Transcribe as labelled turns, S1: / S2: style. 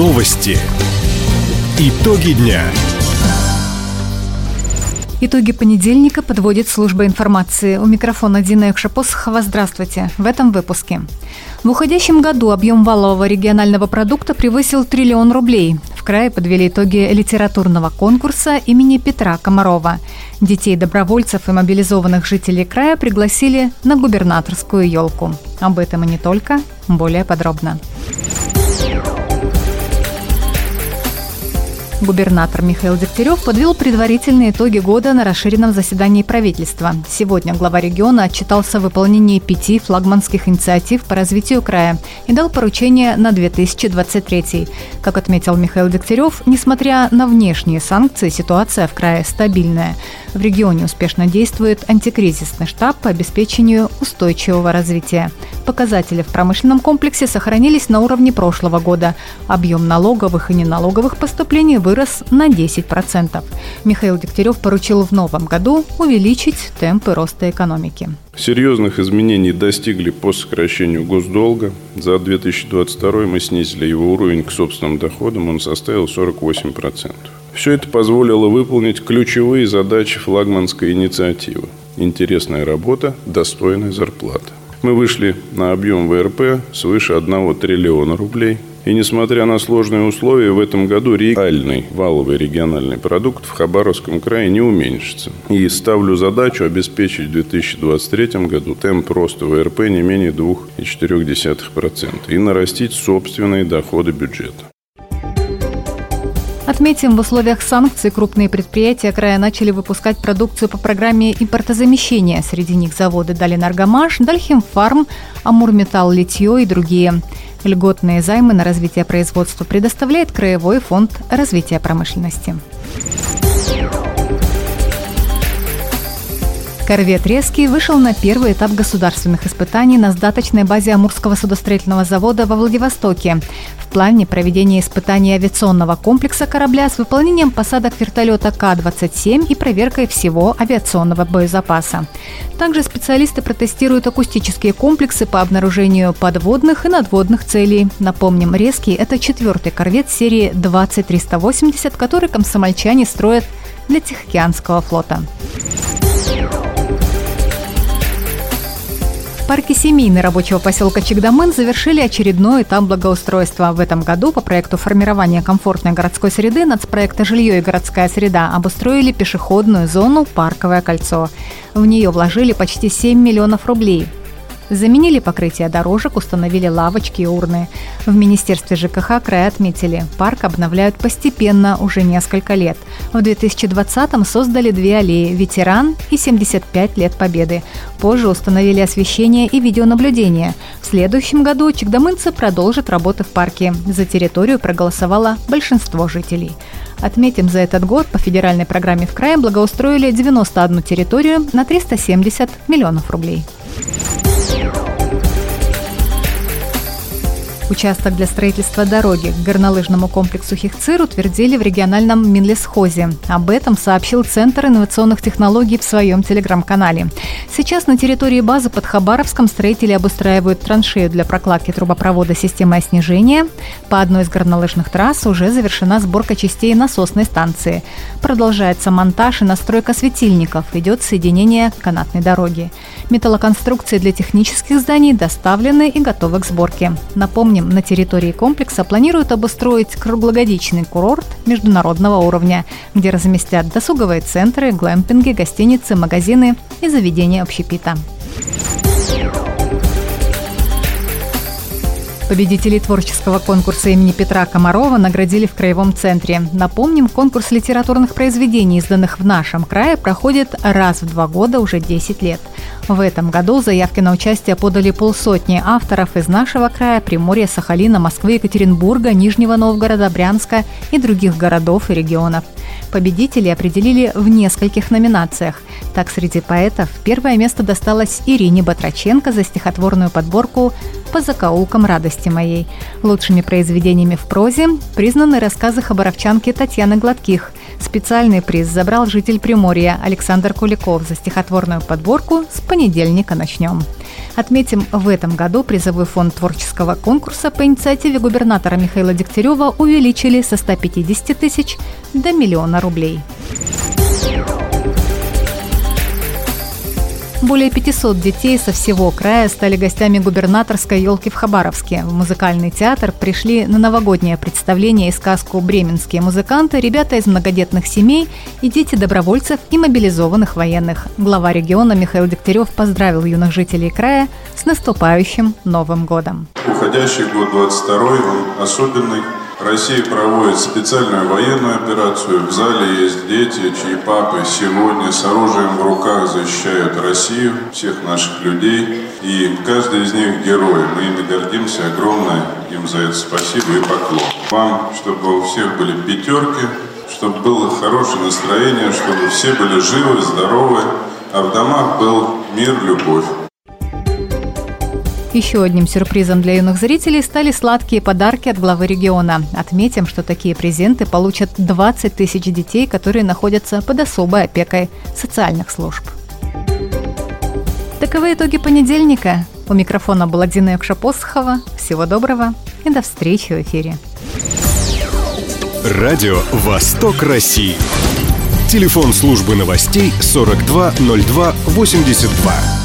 S1: Новости. Итоги дня.
S2: Итоги понедельника подводит служба информации. У микрофона Дина Экшапосхова. Здравствуйте. В этом выпуске. В уходящем году объем валового регионального продукта превысил триллион рублей. В крае подвели итоги литературного конкурса имени Петра Комарова. Детей добровольцев и мобилизованных жителей края пригласили на губернаторскую елку. Об этом и не только. Более подробно. Губернатор Михаил Дегтярев подвел предварительные итоги года на расширенном заседании правительства. Сегодня глава региона отчитался о выполнении пяти флагманских инициатив по развитию края и дал поручение на 2023. Как отметил Михаил Дегтярев, несмотря на внешние санкции, ситуация в крае стабильная. В регионе успешно действует антикризисный штаб по обеспечению устойчивого развития. Показатели в промышленном комплексе сохранились на уровне прошлого года. Объем налоговых и неналоговых поступлений вырос на 10%. Михаил Дегтярев поручил в новом году увеличить темпы роста экономики.
S3: Серьезных изменений достигли по сокращению госдолга. За 2022 мы снизили его уровень к собственным доходам, он составил 48%. Все это позволило выполнить ключевые задачи флагманской инициативы. Интересная работа, достойная зарплата. Мы вышли на объем ВРП свыше 1 триллиона рублей. И несмотря на сложные условия, в этом году реальный валовый региональный продукт в Хабаровском крае не уменьшится. И ставлю задачу обеспечить в 2023 году темп роста ВРП не менее 2,4% и нарастить собственные доходы бюджета.
S2: Отметим, в условиях санкций крупные предприятия края начали выпускать продукцию по программе импортозамещения. Среди них заводы Далинаргомаш, Дальхимфарм, Амурметалл Литье и другие. Льготные займы на развитие производства предоставляет Краевой фонд развития промышленности. Корвет «Резкий» вышел на первый этап государственных испытаний на сдаточной базе Амурского судостроительного завода во Владивостоке. В плане проведения испытаний авиационного комплекса корабля с выполнением посадок вертолета К-27 и проверкой всего авиационного боезапаса. Также специалисты протестируют акустические комплексы по обнаружению подводных и надводных целей. Напомним, «Резкий» — это четвертый корвет серии 20380, который комсомольчане строят для Тихоокеанского флота. Парке семейный рабочего поселка Чегдамын завершили очередной этап благоустройства. В этом году по проекту формирования комфортной городской среды нацпроекта «Жилье и городская среда» обустроили пешеходную зону «Парковое кольцо». В нее вложили почти 7 миллионов рублей. Заменили покрытие дорожек, установили лавочки и урны. В Министерстве ЖКХ края отметили, парк обновляют постепенно уже несколько лет. В 2020-м создали две аллеи «Ветеран» и «75 лет Победы». Позже установили освещение и видеонаблюдение. В следующем году чекдамынцы продолжат работы в парке. За территорию проголосовало большинство жителей. Отметим, за этот год по федеральной программе в крае благоустроили 91 территорию на 370 миллионов рублей. Участок для строительства дороги к горнолыжному комплексу Хихцир утвердили в региональном Минлесхозе. Об этом сообщил Центр инновационных технологий в своем телеграм-канале. Сейчас на территории базы под Хабаровском строители обустраивают траншею для прокладки трубопровода системы оснижения. По одной из горнолыжных трасс уже завершена сборка частей насосной станции. Продолжается монтаж и настройка светильников. Идет соединение канатной дороги. Металлоконструкции для технических зданий доставлены и готовы к сборке. Напомним, Напомним, на территории комплекса планируют обустроить круглогодичный курорт международного уровня, где разместят досуговые центры, глэмпинги, гостиницы, магазины и заведения общепита. Победителей творческого конкурса имени Петра Комарова наградили в Краевом центре. Напомним, конкурс литературных произведений, изданных в нашем крае, проходит раз в два года уже 10 лет. В этом году заявки на участие подали полсотни авторов из нашего края, Приморья, Сахалина, Москвы, Екатеринбурга, Нижнего Новгорода, Брянска и других городов и регионов. Победителей определили в нескольких номинациях. Так, среди поэтов первое место досталось Ирине Батраченко за стихотворную подборку «По закоулкам радости моей». Лучшими произведениями в прозе признаны рассказы хабаровчанки Татьяны Гладких Специальный приз забрал житель Приморья Александр Куликов за стихотворную подборку «С понедельника начнем». Отметим, в этом году призовой фонд творческого конкурса по инициативе губернатора Михаила Дегтярева увеличили со 150 тысяч до миллиона рублей. Более 500 детей со всего края стали гостями губернаторской елки в Хабаровске. В музыкальный театр пришли на новогоднее представление и сказку «Бременские музыканты», ребята из многодетных семей и дети добровольцев и мобилизованных военных. Глава региона Михаил Дегтярев поздравил юных жителей края с наступающим Новым годом.
S3: Уходящий год 22 он особенный Россия проводит специальную военную операцию. В зале есть дети, чьи папы сегодня с оружием в руках защищают Россию, всех наших людей. И каждый из них герой. Мы ими гордимся. Огромное им за это спасибо и поклон. Вам, чтобы у всех были пятерки, чтобы было хорошее настроение, чтобы все были живы, здоровы, а в домах был мир, любовь.
S2: Еще одним сюрпризом для юных зрителей стали сладкие подарки от главы региона. Отметим, что такие презенты получат 20 тысяч детей, которые находятся под особой опекой социальных служб. Таковы итоги понедельника. У микрофона была Дина Якшапосхова. Всего доброго и до встречи в эфире.
S1: Радио «Восток России». Телефон службы новостей 420282.